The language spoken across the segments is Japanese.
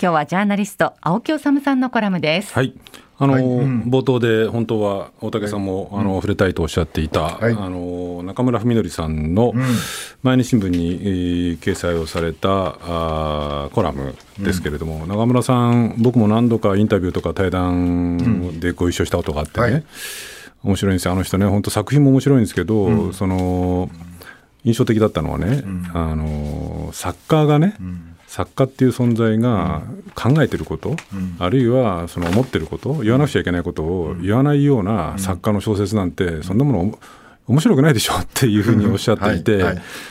今日はジャーナリスト青木治さんのコラムです。はい。あの、はい。うん、冒頭で本当は大竹さんも、はい、あの触れたいとおっしゃっていた、はい、あの中村文則さんの毎日新聞に、えー、掲載をされたあコラムですけれども、うん、中村さん僕も何度かインタビューとか対談でご一緒したことがあってね、面白いんですよ。あの人ね本当作品も面白いんですけど、うん、その印象的だったのはね、あの作家がね、作家っていう存在が考えてること、うん、あるいはその思ってること言わなくちゃいけないことを言わないような作家の小説なんてそんなもの面白くないでしょって いうふうにおっしゃっていて、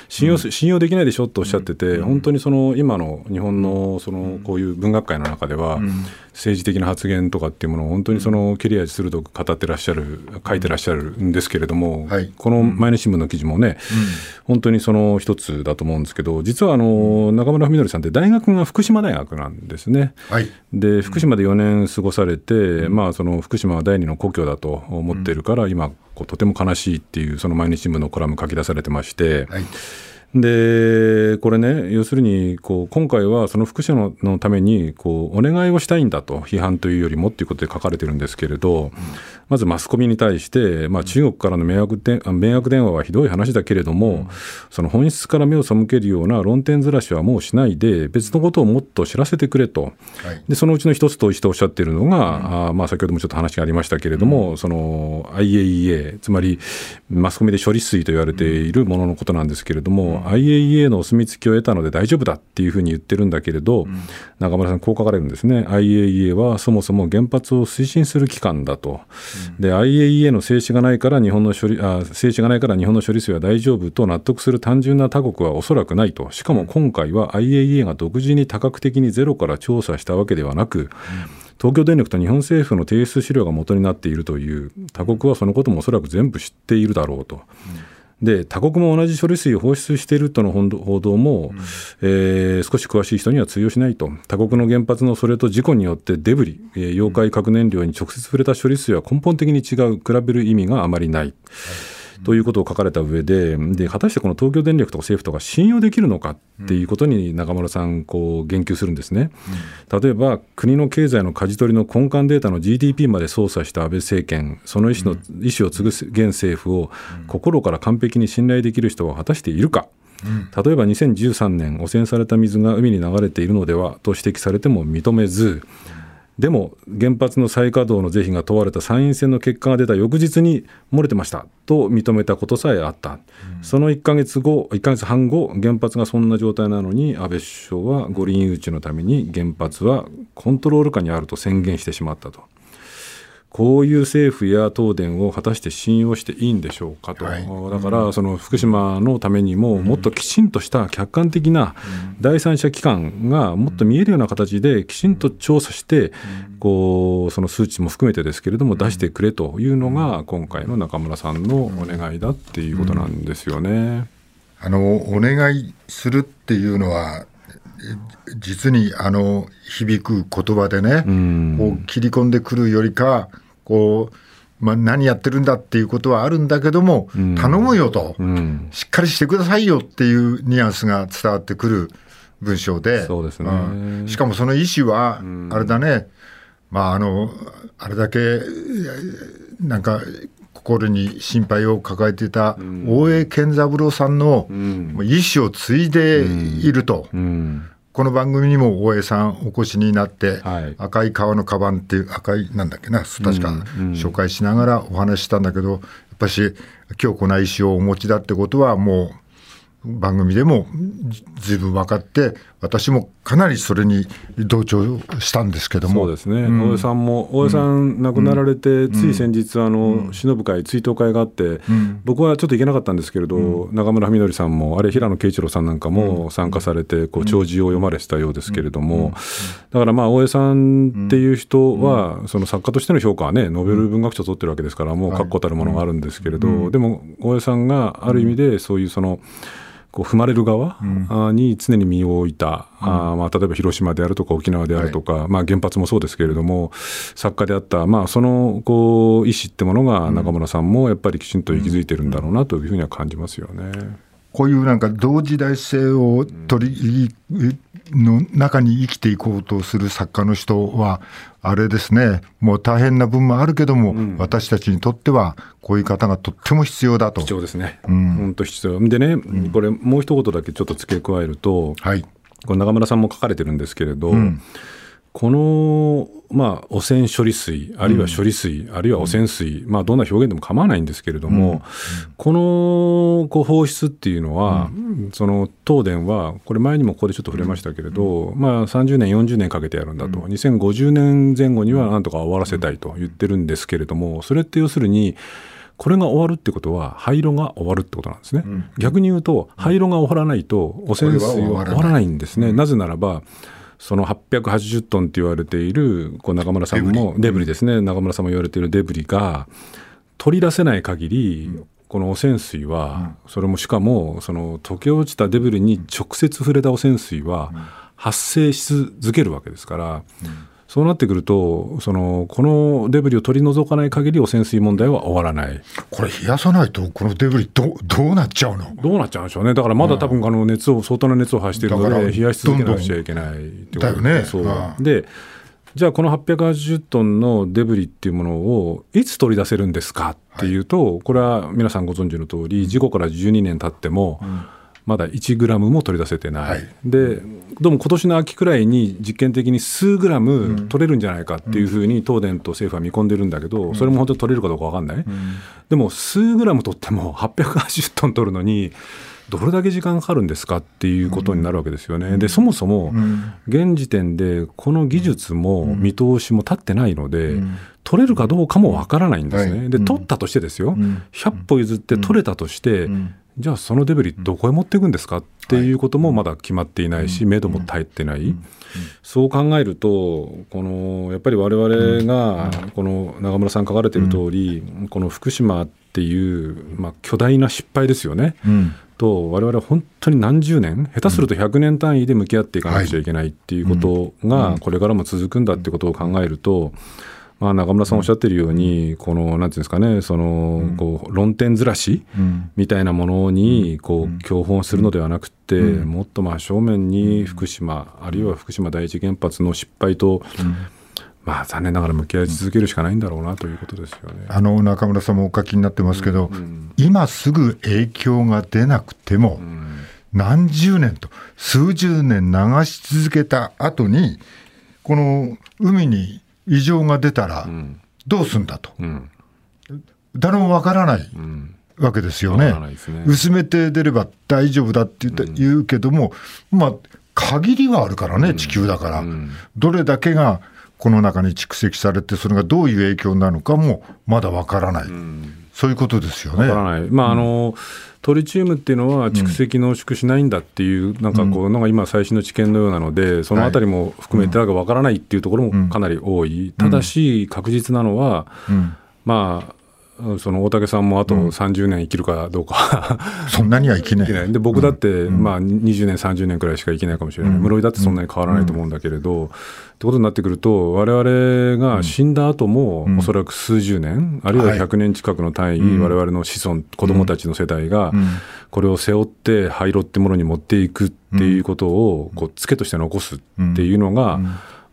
信用信用できないでしょとおっしゃってて、本当にその今の日本のそのこういう文学界の中では、政治的な発言とかっていうものを本当にその切れ味鋭く語ってらっしゃる書いてらっしゃるんですけれども、この毎日新聞の記事もね、本当にその一つだと思うんですけど実はあの中村文則さんって大学が福島大学なんですね。で福島で4年過ごされて、まあ、その福島は第二の故郷だと思ってるから、今こうとても悲しいっていうその毎日新聞のコラム書き出されてまして。はいでこれね、要するにこう今回はその福祉のためにこうお願いをしたいんだと、批判というよりもということで書かれてるんですけれど、うん、まずマスコミに対して、まあ、中国からの迷惑で迷惑電話はひどい話だけれども、うん、その本質から目を背けるような論点ずらしはもうしないで、別のことをもっと知らせてくれと、はい、でそのうちの一つとしておっしゃっているのが、うん、あまあ、先ほどもちょっと話がありましたけれども、その IAEA、つまりマスコミで処理水と言われているもののことなんですけれども、IAEA のお墨付きを得たので大丈夫だっていうふうに言ってるんだけれど、うん、中村さん、こう書かれるんですね、IAEA はそもそも原発を推進する機関だと、うん、IAEA の静止がないから日本の処理あ静止がないから日本の処理水は大丈夫と納得する単純な他国はおそらくないと、しかも今回は IAEA が独自に多角的にゼロから調査したわけではなく、うん東京電力と日本政府の提出資料が元になっているという他国はそのこともおそらく全部知っているだろうと。うんで他国も同じ処理水を放出しているとの報道も、うん、えー、少し詳しい人には通用しないと、他国の原発のそれと事故によってデブリ、えー、溶解核燃料に直接触れた処理水は根本的に違う、比べる意味があまりない。はいということを書かれた上でで果たしてこの東京電力とか政府とか信用できるのかっていうことに中村さんこう言及するんですね、例えば国の経済の舵取りの根幹データの GDP まで操作した安倍政権その意思の、意思を継ぐ現政府を心から完璧に信頼できる人は果たしているか。例えば2013年汚染された水が海に流れているのではと指摘されても認めずでも原発の再稼働の是非が問われた参院選の結果が出た翌日に漏れてましたと認めたことさえあった、うん、その1か月後1か月半後原発がそんな状態なのに安倍首相は五輪誘致のために原発はコントロール下にあると宣言してしまったと。こういう政府や東電を果たして信用していいんでしょうかと、はい、だからその福島のためにも、もっときちんとした客観的な第三者機関がもっと見えるような形で、きちんと調査して、こうその数値も含めてですけれども、出してくれというのが、今回の中村さんのお願いだっていうことなんですよね。あのお願いするっていうのは実にあの響く言葉でね、うん、こう切り込んでくるよりか、こう、まあ、何やってるんだっていうことはあるんだけども、うん、頼むよと、うん、しっかりしてくださいよっていうニュアンスが伝わってくる文章で、そうですね、うん、しかもその意思は、あれだね、まあ、あの、あれだけ、なんか、心に心配を抱えていた大江健三郎さんの意思を継いでいると、この番組にも大江さんお越しになって、はい、赤い革のカバンっていう赤いなんだっけな確か紹介しながらお話したんだけど、やっぱし強固な意志をお持ちだってことはも番組でもずいぶん分かって私もかなりそれに同調したんですけども。そうですね、うん、大江さんも大江さん亡くなられて、うん、つい先日あの忍ぶ会追悼会があって、うん、僕はちょっと行けなかったんですけれど、中村みのりさんもあれ平野啓一郎さんなんかも参加されてこう弔辞を読まれてたようですけれども、だからまあ大江さんっていう人は、その作家としての評価はねノーベル文学賞取ってるわけですからもう確固たるものがあるんですけれど、でも大江さんがある意味でそういうその、こう踏まれる側に常に身を置いた、うん、あまあ、例えば広島であるとか沖縄であるとか、はい、まあ、原発もそうですけれども作家であった、まあ、そのこう意思ってものが中村さんもやっぱりきちんと息づいてるんだろうなというふうには感じますよね。こういうなんか同時代性を取りの中に生きていこうとする作家の人はあれですね。もう大変な分もあるけども、うん、私たちにとってはこういう方がとっても必要だと。必要ですね、うん、本当必要。でね、うん、これもう一言だけちょっと付け加えると、はい、これ中村さんも書かれてるんですけれど、うん。この、まあ、汚染処理水、あるいは処理水、うん、あるいは汚染水、まあ、どんな表現でも構わないんですけれども、うん、このこう放出っていうのは、その東電は、これ前にもここでちょっと触れましたけれど、まあ、30年、40年かけてやるんだと、2050年前後にはなんとか終わらせたいと言ってるんですけれども、それって要するに、これが終わるってことは廃炉が終わるってことなんですね、うん、逆に言うと廃炉が終わらないと汚染水は終わらないんですね、なぜならばその880トンって言われているこう中村さんもデブリ。ですね、中村さんも言われているデブリが取り出せない限り、この汚染水は、それもしかもその溶け落ちたデブリに直接触れた汚染水は発生し続けるわけですから、そうなってくると、そのこのデブリを取り除かない限り汚染水問題は終わらない。これ、冷やさないと、このデブリど、どうなっちゃうの？どうなっちゃうんでしょうね、だからまだ多分あの熱を、相当な熱を発しているので、冷やし続けなくちゃいけないってことだよね。そうでじゃあこの880トンのデブリっていうものをいつ取り出せるんですかっていうと、これは皆さんご存知の通り事故から12年経っても、うんまだ1グラムも取り出せてない、はい、でどうも今年の秋くらいに実験的に数グラム取れるんじゃないかっていうふうに東電と政府は見込んでるんだけど、それも本当に取れるかどうか分かんない、うん、でも数グラム取っても880トン取るのにどれだけ時間かかるんですかっていうことになるわけですよね。でそもそも現時点でこの技術も見通しも立ってないので、取れるかどうかもわからないんですね。で取ったとしてですよ。100歩譲って取れたとしてじゃあそのデブリどこへ持っていくんですか？っていうこともまだ決まっていないし、目処も立ってない、そう考えるとこのやっぱり我々がこの中村さん書かれている通り、この福島っていう、まあ、巨大な失敗ですよね。と我々は本当に何十年下手すると100年単位で向き合っていかなくちゃいけないっていうことがこれからも続くんだってことを考えるとまあ、中村さんおっしゃってるように、このなんていうんですかね、そのこう論点ずらしみたいなものにこう教本するのではなくて、もっと真正面に福島、あるいは福島第一原発の失敗と、まあ、残念ながら向き合い続けるしかないんだろうなということですよね。あの中村さんもお書きになってますけど、今すぐ影響が出なくても、うん、何十年と数十年流し続けた後にこの海に異常が出たら、どうすんだと、うん、誰もわからない。わけですよね、ね、薄めて出れば大丈夫だって言った、言うけども、まあ、限りはあるからね、地球だから、どれだけがこの中に蓄積されて、それがどういう影響なのかもまだわからない、そういうことですよね。まああの、トリチウムっていうのは蓄積濃縮しないんだっていう、なんかこうのが今、最新の知見のようなので、そのあたりも含めて、わからないっていうところもかなり多い、ただし、確実なのは、まあ、その大竹さんもあと30年生きるかどうか、うん、そんなには生きない。で僕だって、まあ、20年、30年くらいしか生きないかもしれない、室井だってそんなに変わらないと思うんだけれど、ってことになってくると、われわれが死んだ後も、おそらく数十年、あるいは100年近くの単位、われわれの子孫、子供たちの世代が、これを背負って、廃炉ってものに持っていくっていうことを、こう、つけとして残すっていうのが、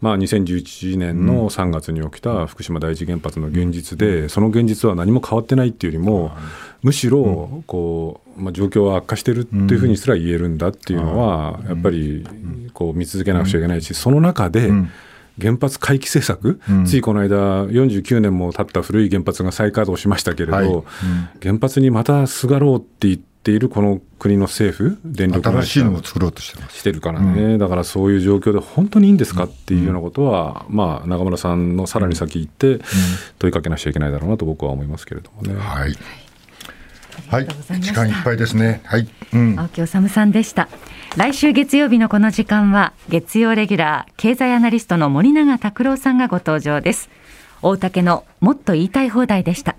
まあ、2011年の3月に起きた福島第一原発の現実で、その現実は何も変わってないっていうよりも、むしろこう、まあ、状況は悪化してるっていうふうにすら言えるんだっていうのは、やっぱりこう見続けなくちゃいけないし、その中で、原発回帰政策、うん、ついこの間、49年も経った古い原発が再稼働しましたけれど、はい。うん、原発にまたすがろうって言って、いるこの国の政府、電力新しいのも作ろうとしてしてるからね、うん、だからそういう状況で本当にいいんですかっていうようなことは、うん、まあ、中村さんのさらに先行って問いかけなきゃいけないだろうなと僕は思いますけれどもね。はいはい、時間いっぱいですね。はい、うん、青木治さんでした。来週月曜日のこの時間は月曜レギュラー経済アナリストの森永卓郎さんがご登場です。大竹のもっと言いたい放題でした。